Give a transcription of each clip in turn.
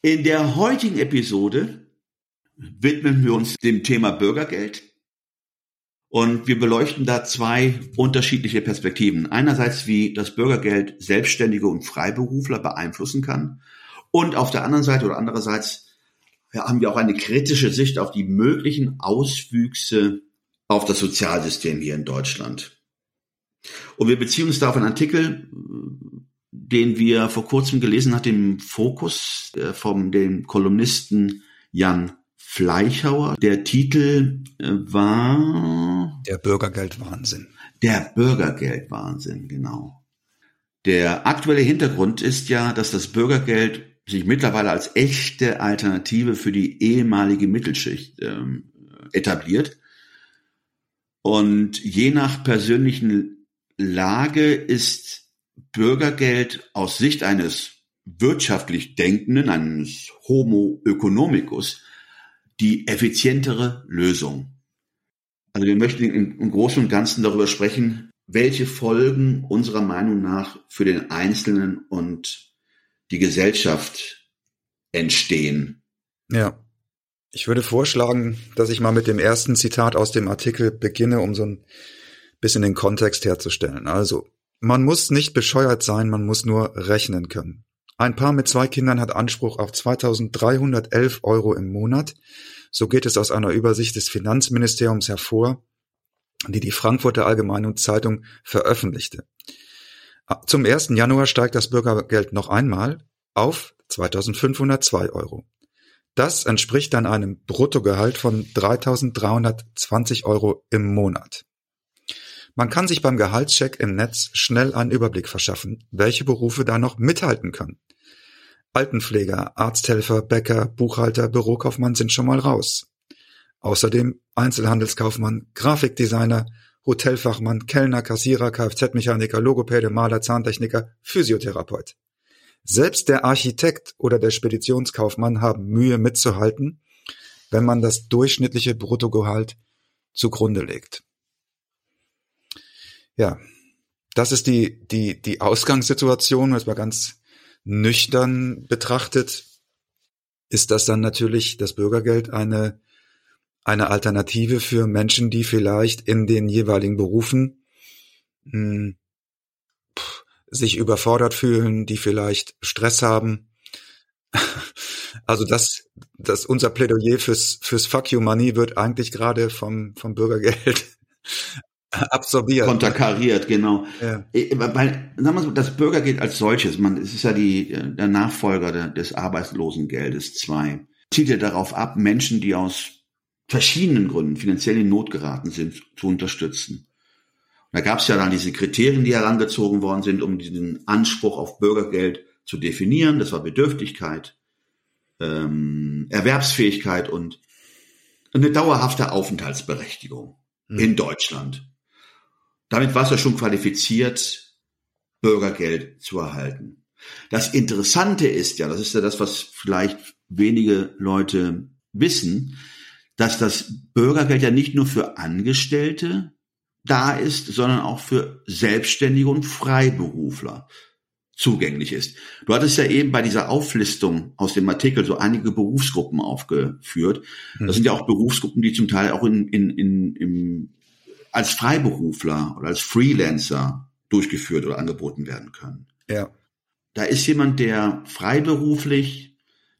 In der heutigen Episode widmen wir uns dem Thema Bürgergeld und wir beleuchten da zwei unterschiedliche Perspektiven. Einerseits, wie das Bürgergeld Selbstständige und Freiberufler beeinflussen kann und auf der anderen Seite oder andererseits haben wir auch eine kritische Sicht auf die möglichen Auswüchse auf das Sozialsystem hier in Deutschland. Und wir beziehen uns da auf einen Artikel, den wir vor kurzem gelesen hat, im Fokus äh, vom dem Kolumnisten Jan Fleischhauer. Der Titel äh, war Der Bürgergeldwahnsinn. Der Bürgergeldwahnsinn, genau. Der aktuelle Hintergrund ist ja, dass das Bürgergeld sich mittlerweile als echte Alternative für die ehemalige Mittelschicht ähm, etabliert. Und je nach persönlichen Lage ist Bürgergeld aus Sicht eines wirtschaftlich Denkenden, eines Homo economicus, die effizientere Lösung. Also wir möchten im Großen und Ganzen darüber sprechen, welche Folgen unserer Meinung nach für den Einzelnen und die Gesellschaft entstehen. Ja. Ich würde vorschlagen, dass ich mal mit dem ersten Zitat aus dem Artikel beginne, um so ein bisschen den Kontext herzustellen. Also, man muss nicht bescheuert sein, man muss nur rechnen können. Ein Paar mit zwei Kindern hat Anspruch auf 2311 Euro im Monat. So geht es aus einer Übersicht des Finanzministeriums hervor, die die Frankfurter Allgemeine Zeitung veröffentlichte. Zum 1. Januar steigt das Bürgergeld noch einmal auf 2502 Euro. Das entspricht dann einem Bruttogehalt von 3320 Euro im Monat. Man kann sich beim Gehaltscheck im Netz schnell einen Überblick verschaffen, welche Berufe da noch mithalten können. Altenpfleger, Arzthelfer, Bäcker, Buchhalter, Bürokaufmann sind schon mal raus. Außerdem Einzelhandelskaufmann, Grafikdesigner, Hotelfachmann, Kellner, Kassierer, Kfz-Mechaniker, Logopäde, Maler, Zahntechniker, Physiotherapeut. Selbst der Architekt oder der Speditionskaufmann haben Mühe mitzuhalten, wenn man das durchschnittliche Bruttogehalt zugrunde legt. Ja, das ist die, die, die Ausgangssituation, jetzt mal ganz nüchtern betrachtet, ist das dann natürlich das Bürgergeld eine, eine Alternative für Menschen, die vielleicht in den jeweiligen Berufen mh, hm, pff, sich überfordert fühlen, die vielleicht Stress haben. Also das, das unser Plädoyer fürs, fürs Fuck You Money wird eigentlich gerade vom, vom Bürgergeld absorbiert. Konterkariert, genau. Ja. Äh, weil, sagen wir so, das Bürgergeld als solches, man, es ist ja die, der Nachfolger des Arbeitslosengeldes 2, zieht ja darauf ab, Menschen, die aus verschiedenen Gründen finanziell in Not geraten sind, zu unterstützen. Und da gab es ja dann diese Kriterien, die herangezogen worden sind, um diesen Anspruch auf Bürgergeld zu definieren. Das war Bedürftigkeit, ähm, Erwerbsfähigkeit und eine dauerhafte Aufenthaltsberechtigung mhm. in Deutschland. Damit war es ja schon qualifiziert, Bürgergeld zu erhalten. Das Interessante ist ja, das ist ja das, was vielleicht wenige Leute wissen, dass das Bürgergeld ja nicht nur für Angestellte da ist, sondern auch für Selbstständige und Freiberufler zugänglich ist. Du hattest ja eben bei dieser Auflistung aus dem Artikel so einige Berufsgruppen aufgeführt. Das sind ja auch Berufsgruppen, die zum Teil auch in, in, in, im als Freiberufler oder als Freelancer durchgeführt oder angeboten werden können. Ja. Da ist jemand, der freiberuflich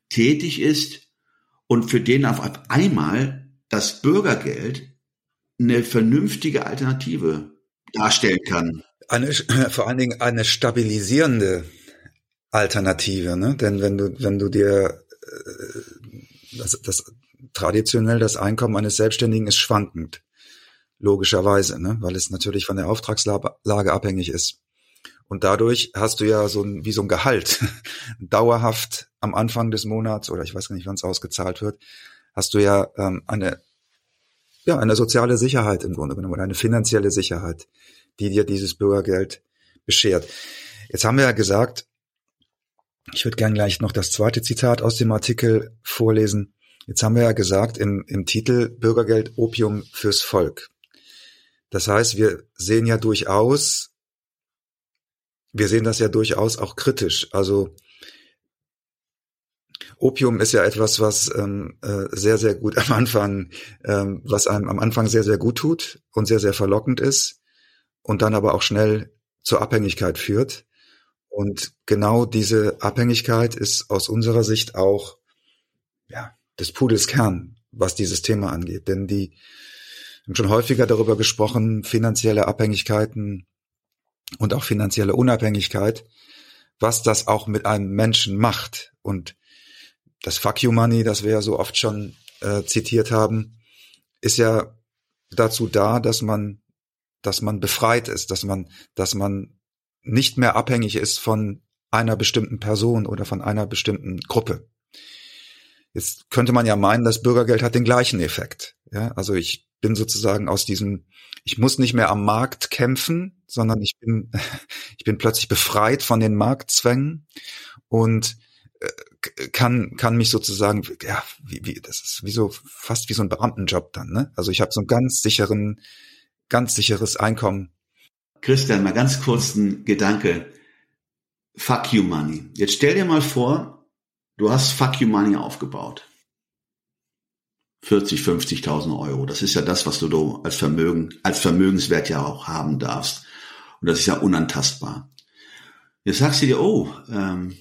tätig ist und für den auf einmal das Bürgergeld eine vernünftige Alternative darstellen kann. Eine, vor allen Dingen eine stabilisierende Alternative, ne? Denn wenn du, wenn du dir äh, das, das traditionell das Einkommen eines Selbstständigen ist schwankend logischerweise, ne? weil es natürlich von der Auftragslage abhängig ist. Und dadurch hast du ja so ein, wie so ein Gehalt, dauerhaft am Anfang des Monats, oder ich weiß gar nicht, wann es ausgezahlt wird, hast du ja ähm, eine, ja, eine soziale Sicherheit im Grunde genommen, oder eine finanzielle Sicherheit, die dir dieses Bürgergeld beschert. Jetzt haben wir ja gesagt, ich würde gern gleich noch das zweite Zitat aus dem Artikel vorlesen. Jetzt haben wir ja gesagt im, im Titel Bürgergeld Opium fürs Volk. Das heißt, wir sehen ja durchaus, wir sehen das ja durchaus auch kritisch. Also Opium ist ja etwas, was ähm, äh, sehr, sehr gut am Anfang, ähm, was einem am Anfang sehr, sehr gut tut und sehr, sehr verlockend ist und dann aber auch schnell zur Abhängigkeit führt. Und genau diese Abhängigkeit ist aus unserer Sicht auch ja, des Pudels Kern, was dieses Thema angeht. Denn die haben schon häufiger darüber gesprochen, finanzielle Abhängigkeiten und auch finanzielle Unabhängigkeit, was das auch mit einem Menschen macht. Und das Fuck You Money, das wir ja so oft schon äh, zitiert haben, ist ja dazu da, dass man, dass man befreit ist, dass man, dass man nicht mehr abhängig ist von einer bestimmten Person oder von einer bestimmten Gruppe. Jetzt könnte man ja meinen, das Bürgergeld hat den gleichen Effekt. Ja, also ich bin sozusagen aus diesem, ich muss nicht mehr am Markt kämpfen, sondern ich bin, ich bin plötzlich befreit von den Marktzwängen und äh, kann kann mich sozusagen ja wie, wie das ist wie so fast wie so ein Beamtenjob dann ne? Also ich habe so einen ganz sicheren ganz sicheres Einkommen. Christian mal ganz kurz ein Gedanke. Fuck you money. Jetzt stell dir mal vor du hast Fuck you money aufgebaut 40, 50.000 Euro. Das ist ja das, was du als Vermögen, als Vermögenswert ja auch haben darfst. Und das ist ja unantastbar. Jetzt sagst du dir, oh, ähm,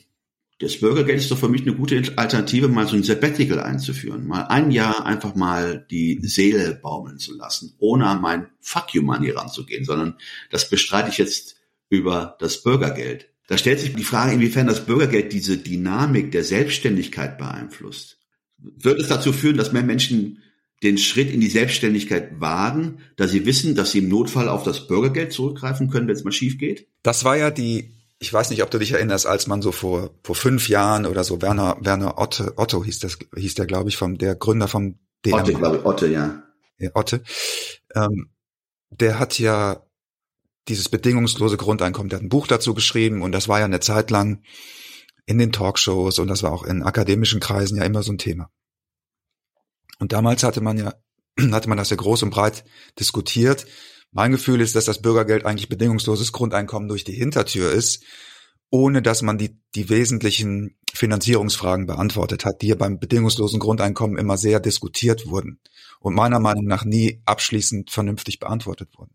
das Bürgergeld ist doch für mich eine gute Alternative, mal so ein Sabbatical einzuführen. Mal ein Jahr einfach mal die Seele baumeln zu lassen, ohne an mein Fuck you Money ranzugehen, sondern das bestreite ich jetzt über das Bürgergeld. Da stellt sich die Frage, inwiefern das Bürgergeld diese Dynamik der Selbstständigkeit beeinflusst. Wird es dazu führen, dass mehr Menschen den Schritt in die Selbstständigkeit wagen, da sie wissen, dass sie im Notfall auf das Bürgergeld zurückgreifen können, wenn es mal schief geht? Das war ja die, ich weiß nicht, ob du dich erinnerst, als man so vor, vor fünf Jahren oder so, Werner, Werner Otto, Otto hieß das, hieß der, glaube ich, vom, der Gründer vom DMA. Otte, glaube ich, Otte, ja. ja Otte. Ähm, der hat ja dieses bedingungslose Grundeinkommen, der hat ein Buch dazu geschrieben und das war ja eine Zeit lang in den Talkshows und das war auch in akademischen Kreisen ja immer so ein Thema. Und damals hatte man ja, hatte man das ja groß und breit diskutiert. Mein Gefühl ist, dass das Bürgergeld eigentlich bedingungsloses Grundeinkommen durch die Hintertür ist, ohne dass man die, die wesentlichen Finanzierungsfragen beantwortet hat, die ja beim bedingungslosen Grundeinkommen immer sehr diskutiert wurden und meiner Meinung nach nie abschließend vernünftig beantwortet wurden.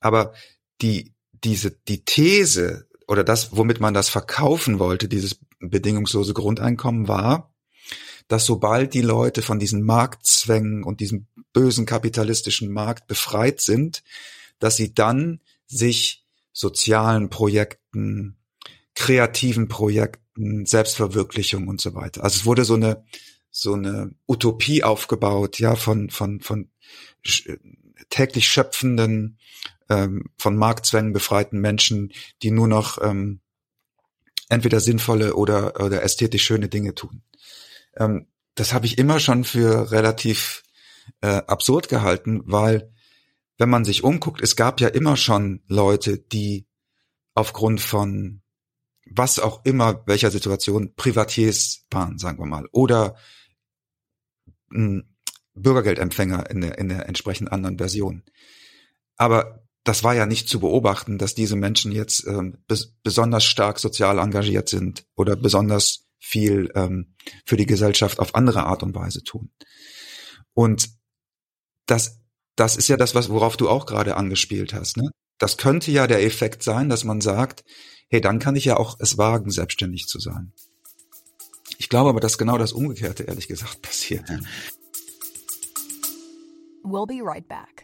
Aber die, diese, die These, oder das, womit man das verkaufen wollte, dieses bedingungslose Grundeinkommen, war, dass sobald die Leute von diesen Marktzwängen und diesem bösen kapitalistischen Markt befreit sind, dass sie dann sich sozialen Projekten, kreativen Projekten, Selbstverwirklichung und so weiter. Also es wurde so eine so eine Utopie aufgebaut, ja, von von von täglich schöpfenden ähm, von Marktzwängen befreiten Menschen, die nur noch ähm, entweder sinnvolle oder, oder ästhetisch schöne Dinge tun. Ähm, das habe ich immer schon für relativ äh, absurd gehalten, weil wenn man sich umguckt, es gab ja immer schon Leute, die aufgrund von was auch immer, welcher Situation Privatiers waren, sagen wir mal, oder hm, Bürgergeldempfänger in der, in der entsprechend anderen Version. Aber das war ja nicht zu beobachten, dass diese Menschen jetzt ähm, bes besonders stark sozial engagiert sind oder besonders viel ähm, für die Gesellschaft auf andere Art und Weise tun. Und das, das ist ja das, was, worauf du auch gerade angespielt hast. Ne? Das könnte ja der Effekt sein, dass man sagt, hey, dann kann ich ja auch es wagen, selbstständig zu sein. Ich glaube aber, dass genau das Umgekehrte, ehrlich gesagt, passiert. We'll be right back.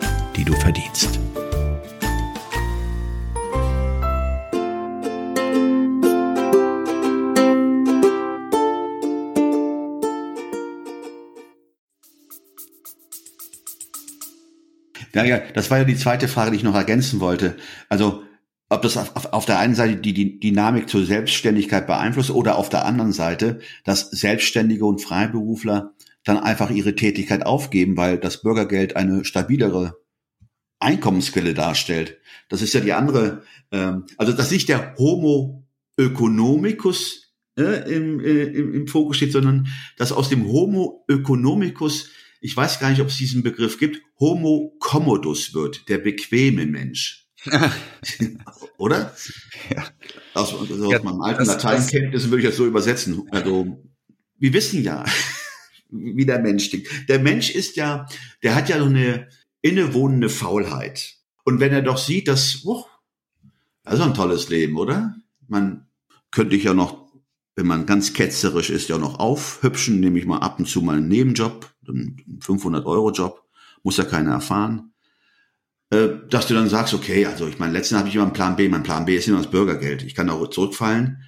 die du verdienst. Ja, ja, das war ja die zweite Frage, die ich noch ergänzen wollte. Also, ob das auf, auf der einen Seite die, die Dynamik zur Selbstständigkeit beeinflusst oder auf der anderen Seite, dass Selbstständige und Freiberufler dann einfach ihre Tätigkeit aufgeben, weil das Bürgergeld eine stabilere Einkommensquelle darstellt. Das ist ja die andere, ähm, also dass nicht der Homo economicus äh, im, äh, im, im Fokus steht, sondern dass aus dem Homo economicus ich weiß gar nicht, ob es diesen Begriff gibt, Homo commodus wird, der bequeme Mensch. Oder? Ja. Aus, also aus ja, meinem alten Lateinkenntnissen würde ich das so übersetzen. Also, wir wissen ja, wie der Mensch tickt. Der Mensch ist ja, der hat ja so eine innewohnende Faulheit. Und wenn er doch sieht, dass, oh, das ist ein tolles Leben, oder? Man könnte ich ja noch wenn man ganz ketzerisch ist, ja noch aufhübschen, nehme ich mal ab und zu mal einen Nebenjob, einen 500-Euro-Job, muss ja keiner erfahren. Äh, dass du dann sagst, okay, also ich meine, letztens habe ich immer einen Plan B, mein Plan B ist immer das Bürgergeld. Ich kann auch zurückfallen.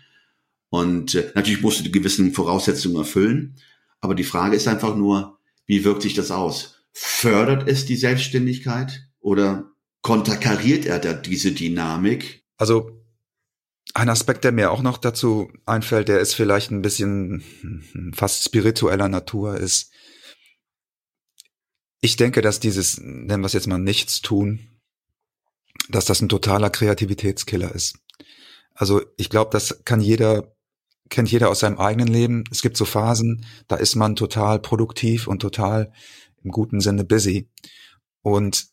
Und äh, natürlich musst du die gewissen Voraussetzungen erfüllen. Aber die Frage ist einfach nur, wie wirkt sich das aus? Fördert es die Selbstständigkeit oder konterkariert er da diese Dynamik? Also ein Aspekt, der mir auch noch dazu einfällt, der ist vielleicht ein bisschen fast spiritueller Natur, ist, ich denke, dass dieses, nennen wir es jetzt mal nichts tun, dass das ein totaler Kreativitätskiller ist. Also ich glaube, das kann jeder, kennt jeder aus seinem eigenen Leben. Es gibt so Phasen, da ist man total produktiv und total im guten Sinne busy. Und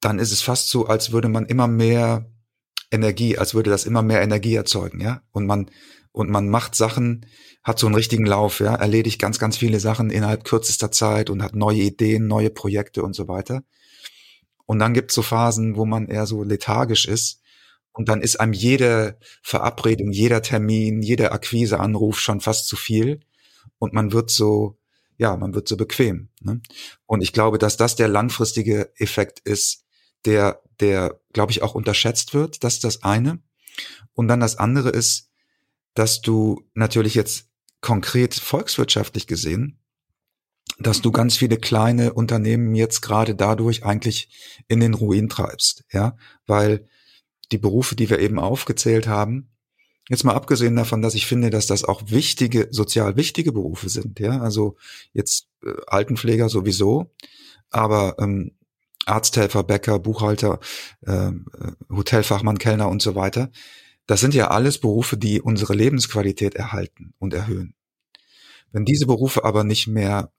dann ist es fast so, als würde man immer mehr Energie, als würde das immer mehr Energie erzeugen, ja. Und man, und man macht Sachen, hat so einen richtigen Lauf, ja, erledigt ganz, ganz viele Sachen innerhalb kürzester Zeit und hat neue Ideen, neue Projekte und so weiter. Und dann gibt's so Phasen, wo man eher so lethargisch ist. Und dann ist einem jede Verabredung, jeder Termin, jeder Akquiseanruf schon fast zu viel. Und man wird so, ja, man wird so bequem. Ne? Und ich glaube, dass das der langfristige Effekt ist, der, der, glaube ich, auch unterschätzt wird. Das ist das eine. Und dann das andere ist, dass du natürlich jetzt konkret volkswirtschaftlich gesehen, dass du ganz viele kleine Unternehmen jetzt gerade dadurch eigentlich in den Ruin treibst, ja, weil die Berufe, die wir eben aufgezählt haben, jetzt mal abgesehen davon, dass ich finde, dass das auch wichtige, sozial wichtige Berufe sind, ja, also jetzt äh, Altenpfleger sowieso, aber ähm, Arzthelfer, Bäcker, Buchhalter, ähm, äh, Hotelfachmann, Kellner und so weiter. Das sind ja alles Berufe, die unsere Lebensqualität erhalten und erhöhen. Wenn diese Berufe aber nicht mehr,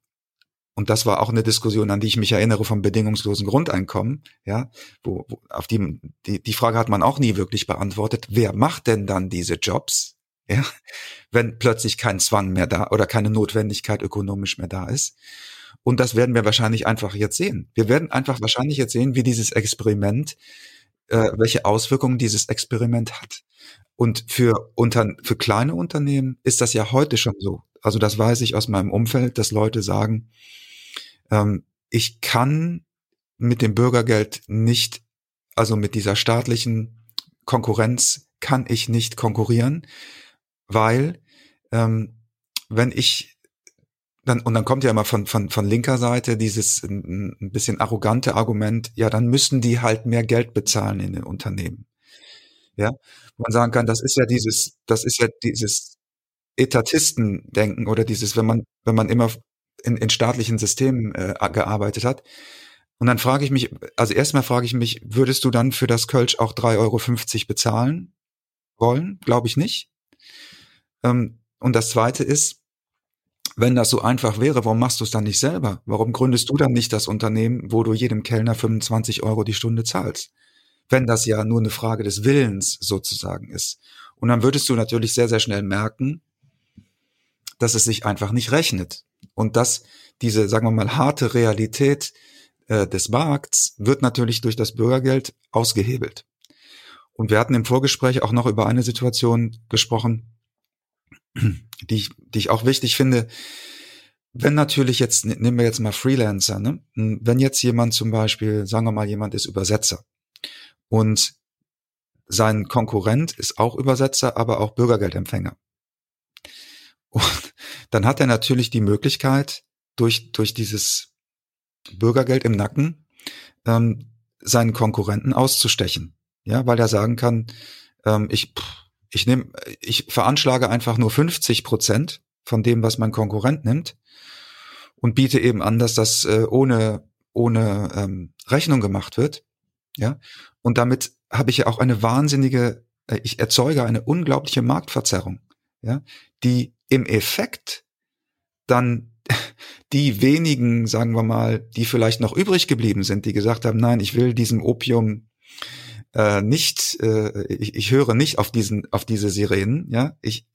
und das war auch eine Diskussion, an die ich mich erinnere vom bedingungslosen Grundeinkommen, ja, wo, wo auf die, die, die Frage hat man auch nie wirklich beantwortet. Wer macht denn dann diese Jobs? Ja, wenn plötzlich kein Zwang mehr da oder keine Notwendigkeit ökonomisch mehr da ist. Und das werden wir wahrscheinlich einfach jetzt sehen. Wir werden einfach wahrscheinlich jetzt sehen, wie dieses Experiment, äh, welche Auswirkungen dieses Experiment hat. Und für, unter, für kleine Unternehmen ist das ja heute schon so. Also das weiß ich aus meinem Umfeld, dass Leute sagen, ähm, ich kann mit dem Bürgergeld nicht, also mit dieser staatlichen Konkurrenz kann ich nicht konkurrieren, weil ähm, wenn ich dann, und dann kommt ja immer von, von, von linker Seite dieses ein, bisschen arrogante Argument, ja, dann müssen die halt mehr Geld bezahlen in den Unternehmen. Ja, man sagen kann, das ist ja dieses, das ist ja dieses Etatisten-Denken oder dieses, wenn man, wenn man immer in, in staatlichen Systemen äh, gearbeitet hat. Und dann frage ich mich, also erstmal frage ich mich, würdest du dann für das Kölsch auch 3,50 Euro bezahlen wollen? Glaube ich nicht. Ähm, und das zweite ist, wenn das so einfach wäre, warum machst du es dann nicht selber? Warum gründest du dann nicht das Unternehmen, wo du jedem Kellner 25 Euro die Stunde zahlst? Wenn das ja nur eine Frage des Willens sozusagen ist. Und dann würdest du natürlich sehr, sehr schnell merken, dass es sich einfach nicht rechnet. Und dass diese, sagen wir mal, harte Realität äh, des Markts wird natürlich durch das Bürgergeld ausgehebelt. Und wir hatten im Vorgespräch auch noch über eine Situation gesprochen, die ich, die ich auch wichtig finde. Wenn natürlich jetzt, ne, nehmen wir jetzt mal Freelancer, ne? wenn jetzt jemand zum Beispiel, sagen wir mal, jemand ist Übersetzer und sein Konkurrent ist auch Übersetzer, aber auch Bürgergeldempfänger. Und dann hat er natürlich die Möglichkeit, durch, durch dieses Bürgergeld im Nacken ähm, seinen Konkurrenten auszustechen. Ja, weil er sagen kann, ähm, ich, ich nehme, ich veranschlage einfach nur 50 Prozent von dem, was mein Konkurrent nimmt und biete eben an, dass das äh, ohne, ohne ähm, Rechnung gemacht wird. Ja, und damit habe ich ja auch eine wahnsinnige, äh, ich erzeuge eine unglaubliche Marktverzerrung, ja, die im Effekt dann die wenigen, sagen wir mal, die vielleicht noch übrig geblieben sind, die gesagt haben, nein, ich will diesem Opium äh, nicht, äh, ich, ich höre nicht auf diesen, auf diese Sirenen, ja, ich,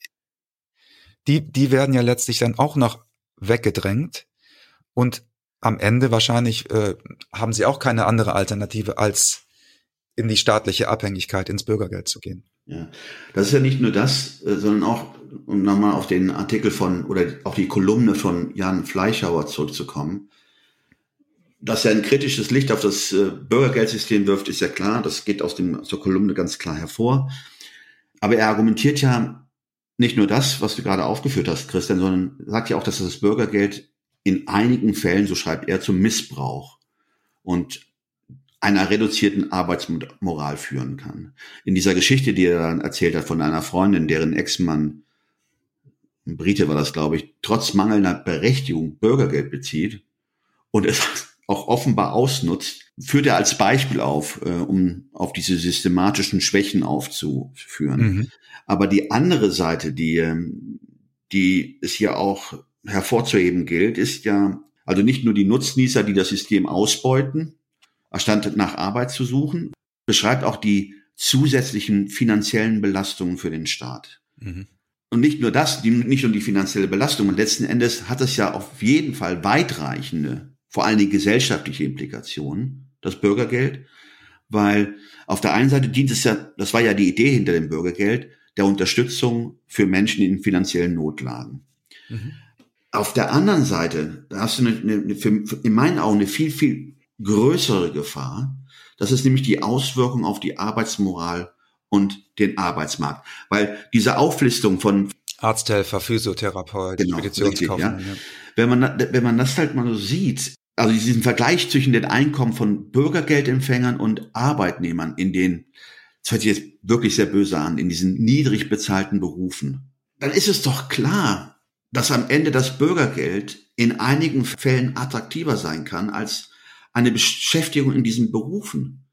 die, die werden ja letztlich dann auch noch weggedrängt und am Ende wahrscheinlich äh, haben sie auch keine andere Alternative als in die staatliche Abhängigkeit, ins Bürgergeld zu gehen. Ja, das ist ja nicht nur das, äh, sondern auch, um nochmal auf den Artikel von oder auch die Kolumne von Jan Fleischhauer zurückzukommen, dass er ein kritisches Licht auf das äh, Bürgergeldsystem wirft, ist ja klar. Das geht aus, dem, aus der Kolumne ganz klar hervor. Aber er argumentiert ja nicht nur das, was du gerade aufgeführt hast, Christian, sondern sagt ja auch, dass das Bürgergeld in einigen Fällen, so schreibt er, zum Missbrauch und einer reduzierten Arbeitsmoral führen kann. In dieser Geschichte, die er dann erzählt hat von einer Freundin, deren Ex-Mann, ein Brite war das, glaube ich, trotz mangelnder Berechtigung Bürgergeld bezieht und es auch offenbar ausnutzt, führt er als Beispiel auf, äh, um auf diese systematischen Schwächen aufzuführen. Mhm. Aber die andere Seite, die, ähm, die es hier auch hervorzuheben gilt, ist ja, also nicht nur die Nutznießer, die das System ausbeuten, erstand nach Arbeit zu suchen, beschreibt auch die zusätzlichen finanziellen Belastungen für den Staat. Mhm. Und nicht nur das, die, nicht nur die finanzielle Belastung. Und letzten Endes hat es ja auf jeden Fall weitreichende, vor allen Dingen gesellschaftliche Implikationen, das Bürgergeld, weil auf der einen Seite dient es ja, das war ja die Idee hinter dem Bürgergeld, der Unterstützung für Menschen in finanziellen Notlagen. Mhm. Auf der anderen Seite, da hast du eine, eine, für, in meinen Augen eine viel, viel größere Gefahr. Das ist nämlich die Auswirkung auf die Arbeitsmoral und den Arbeitsmarkt. Weil diese Auflistung von Arzthelfer, Physiotherapeut, genau, Speditionskaufmann. Ja. Wenn man, wenn man das halt mal so sieht, also diesen Vergleich zwischen den Einkommen von Bürgergeldempfängern und Arbeitnehmern in den, das hört sich jetzt wirklich sehr böse an, in diesen niedrig bezahlten Berufen, dann ist es doch klar, dass am Ende das Bürgergeld in einigen Fällen attraktiver sein kann als eine Beschäftigung in diesen Berufen.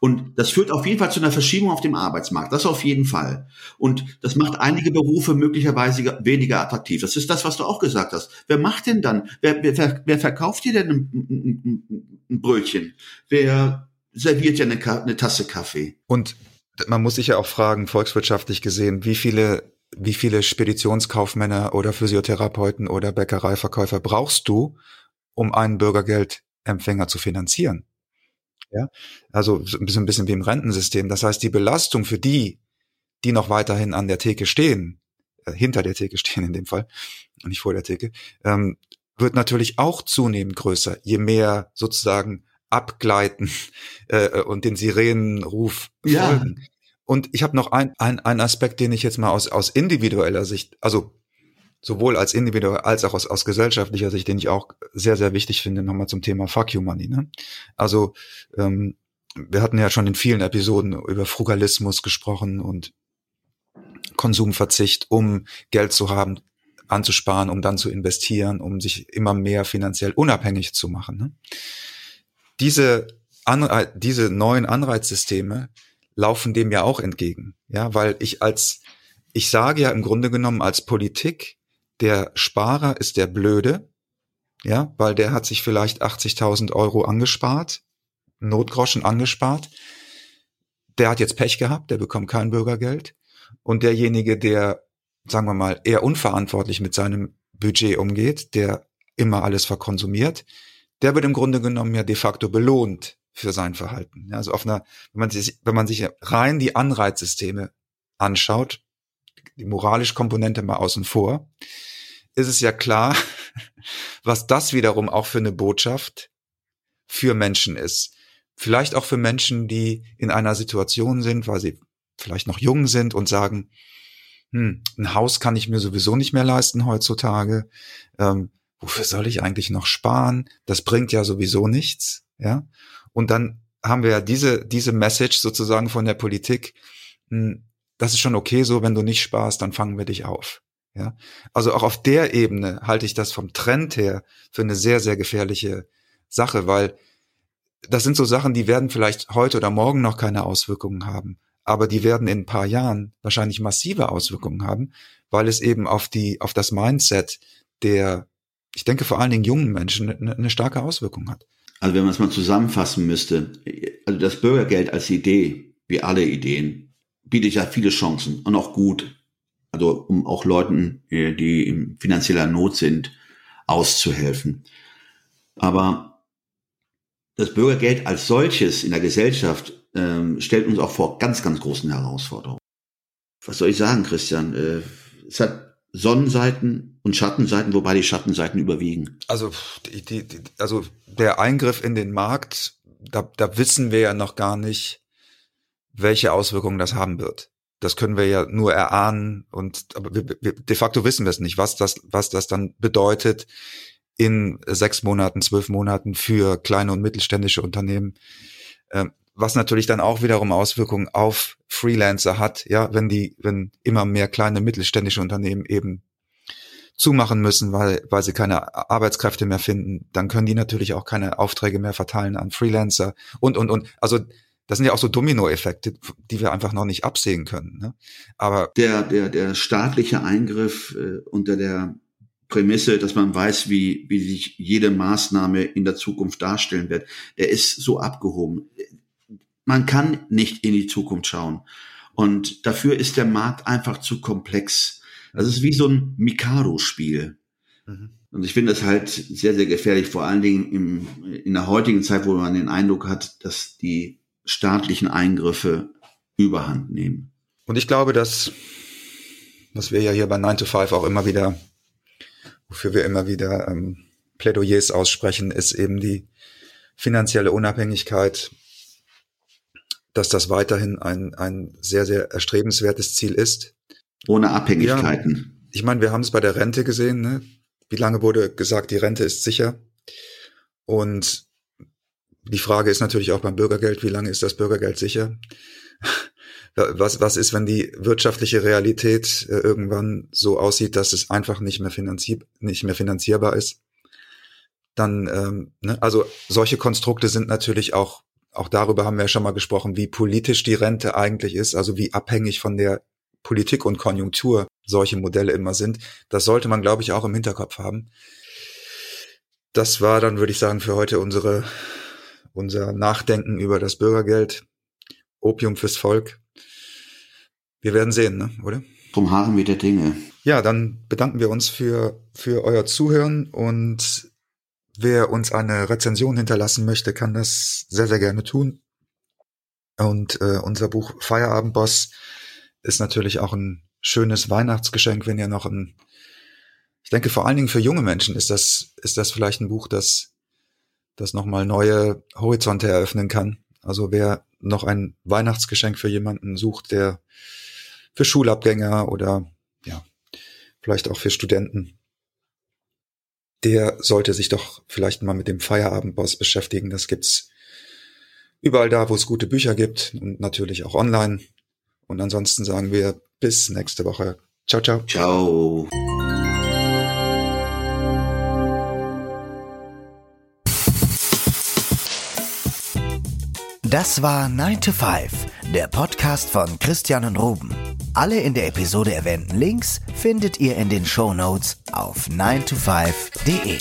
Und das führt auf jeden Fall zu einer Verschiebung auf dem Arbeitsmarkt. Das auf jeden Fall. Und das macht einige Berufe möglicherweise weniger attraktiv. Das ist das, was du auch gesagt hast. Wer macht denn dann? Wer, wer, wer verkauft dir denn ein, ein, ein Brötchen? Wer serviert dir eine, eine Tasse Kaffee? Und man muss sich ja auch fragen, volkswirtschaftlich gesehen, wie viele wie viele Speditionskaufmänner oder Physiotherapeuten oder Bäckereiverkäufer brauchst du, um ein Bürgergeld Empfänger zu finanzieren. Ja, also ein bisschen, ein bisschen wie im Rentensystem. Das heißt, die Belastung für die, die noch weiterhin an der Theke stehen, äh, hinter der Theke stehen in dem Fall, nicht vor der Theke, ähm, wird natürlich auch zunehmend größer, je mehr sozusagen abgleiten äh, und den Sirenenruf ja. folgen. Und ich habe noch ein, ein, ein Aspekt, den ich jetzt mal aus, aus individueller Sicht, also sowohl als individuell als auch aus, aus gesellschaftlicher Sicht, den ich auch sehr, sehr wichtig finde, nochmal zum Thema Fuck You Money. Ne? Also ähm, wir hatten ja schon in vielen Episoden über Frugalismus gesprochen und Konsumverzicht, um Geld zu haben, anzusparen, um dann zu investieren, um sich immer mehr finanziell unabhängig zu machen. Ne? diese, Anre diese neuen Anreizsysteme laufen dem ja auch entgegen. Ja, weil ich als, ich sage ja im Grunde genommen als Politik, der Sparer ist der Blöde, ja, weil der hat sich vielleicht 80.000 Euro angespart, Notgroschen angespart. Der hat jetzt Pech gehabt, der bekommt kein Bürgergeld. Und derjenige, der, sagen wir mal, eher unverantwortlich mit seinem Budget umgeht, der immer alles verkonsumiert, der wird im Grunde genommen ja de facto belohnt für sein Verhalten. Also auf einer, wenn man sich, wenn man sich rein die Anreizsysteme anschaut, die moralische Komponente mal außen vor, ist es ja klar, was das wiederum auch für eine Botschaft für Menschen ist. Vielleicht auch für Menschen, die in einer Situation sind, weil sie vielleicht noch jung sind und sagen, hm, ein Haus kann ich mir sowieso nicht mehr leisten heutzutage. Ähm, wofür soll ich eigentlich noch sparen? Das bringt ja sowieso nichts, ja. Und dann haben wir ja diese, diese Message sozusagen von der Politik, hm, das ist schon okay so, wenn du nicht sparst, dann fangen wir dich auf. Ja, also auch auf der Ebene halte ich das vom Trend her für eine sehr, sehr gefährliche Sache, weil das sind so Sachen, die werden vielleicht heute oder morgen noch keine Auswirkungen haben, aber die werden in ein paar Jahren wahrscheinlich massive Auswirkungen haben, weil es eben auf die, auf das Mindset der, ich denke vor allen Dingen jungen Menschen eine, eine starke Auswirkung hat. Also wenn man es mal zusammenfassen müsste, also das Bürgergeld als Idee, wie alle Ideen, bietet ja viele Chancen und auch gut also um auch Leuten, äh, die in finanzieller Not sind, auszuhelfen. Aber das Bürgergeld als solches in der Gesellschaft ähm, stellt uns auch vor ganz, ganz großen Herausforderungen. Was soll ich sagen, Christian? Äh, es hat Sonnenseiten und Schattenseiten, wobei die Schattenseiten überwiegen. Also, die, die, also der Eingriff in den Markt, da, da wissen wir ja noch gar nicht, welche Auswirkungen das haben wird das können wir ja nur erahnen und aber wir, wir, de facto wissen wir es nicht, was das, was das dann bedeutet in sechs Monaten, zwölf Monaten für kleine und mittelständische Unternehmen. Ähm, was natürlich dann auch wiederum Auswirkungen auf Freelancer hat, ja, wenn die, wenn immer mehr kleine mittelständische Unternehmen eben zumachen müssen, weil, weil sie keine Arbeitskräfte mehr finden, dann können die natürlich auch keine Aufträge mehr verteilen an Freelancer und, und, und. Also das sind ja auch so Dominoeffekte, die wir einfach noch nicht absehen können. Ne? Aber der, der, der staatliche Eingriff äh, unter der Prämisse, dass man weiß, wie, wie sich jede Maßnahme in der Zukunft darstellen wird, der ist so abgehoben. Man kann nicht in die Zukunft schauen. Und dafür ist der Markt einfach zu komplex. Das ist wie so ein Mikado-Spiel. Mhm. Und ich finde das halt sehr, sehr gefährlich, vor allen Dingen im, in der heutigen Zeit, wo man den Eindruck hat, dass die staatlichen Eingriffe überhand nehmen. Und ich glaube, dass, was wir ja hier bei 9 to 5 auch immer wieder, wofür wir immer wieder ähm, Plädoyers aussprechen, ist eben die finanzielle Unabhängigkeit, dass das weiterhin ein, ein sehr, sehr erstrebenswertes Ziel ist. Ohne Abhängigkeiten. Ja, ich meine, wir haben es bei der Rente gesehen. Ne? Wie lange wurde gesagt, die Rente ist sicher? Und die Frage ist natürlich auch beim Bürgergeld, wie lange ist das Bürgergeld sicher? Was, was ist, wenn die wirtschaftliche Realität äh, irgendwann so aussieht, dass es einfach nicht mehr, finanzier nicht mehr finanzierbar ist? Dann, ähm, ne, also solche Konstrukte sind natürlich auch, auch darüber haben wir ja schon mal gesprochen, wie politisch die Rente eigentlich ist, also wie abhängig von der Politik und Konjunktur solche Modelle immer sind. Das sollte man, glaube ich, auch im Hinterkopf haben. Das war dann, würde ich sagen, für heute unsere unser Nachdenken über das Bürgergeld, Opium fürs Volk. Wir werden sehen, ne? oder? Vom Haaren wie der Dinge. Ja, dann bedanken wir uns für, für euer Zuhören und wer uns eine Rezension hinterlassen möchte, kann das sehr, sehr gerne tun. Und äh, unser Buch Feierabendboss ist natürlich auch ein schönes Weihnachtsgeschenk, wenn ihr noch ein, ich denke vor allen Dingen für junge Menschen ist das, ist das vielleicht ein Buch, das das nochmal neue Horizonte eröffnen kann. Also wer noch ein Weihnachtsgeschenk für jemanden sucht, der für Schulabgänger oder ja, vielleicht auch für Studenten, der sollte sich doch vielleicht mal mit dem Feierabendboss beschäftigen. Das gibt's überall da, wo es gute Bücher gibt und natürlich auch online. Und ansonsten sagen wir bis nächste Woche. Ciao, ciao. Ciao. Das war 9 to 5, der Podcast von Christian und Ruben. Alle in der Episode erwähnten Links findet ihr in den Show Notes auf 9to5.de.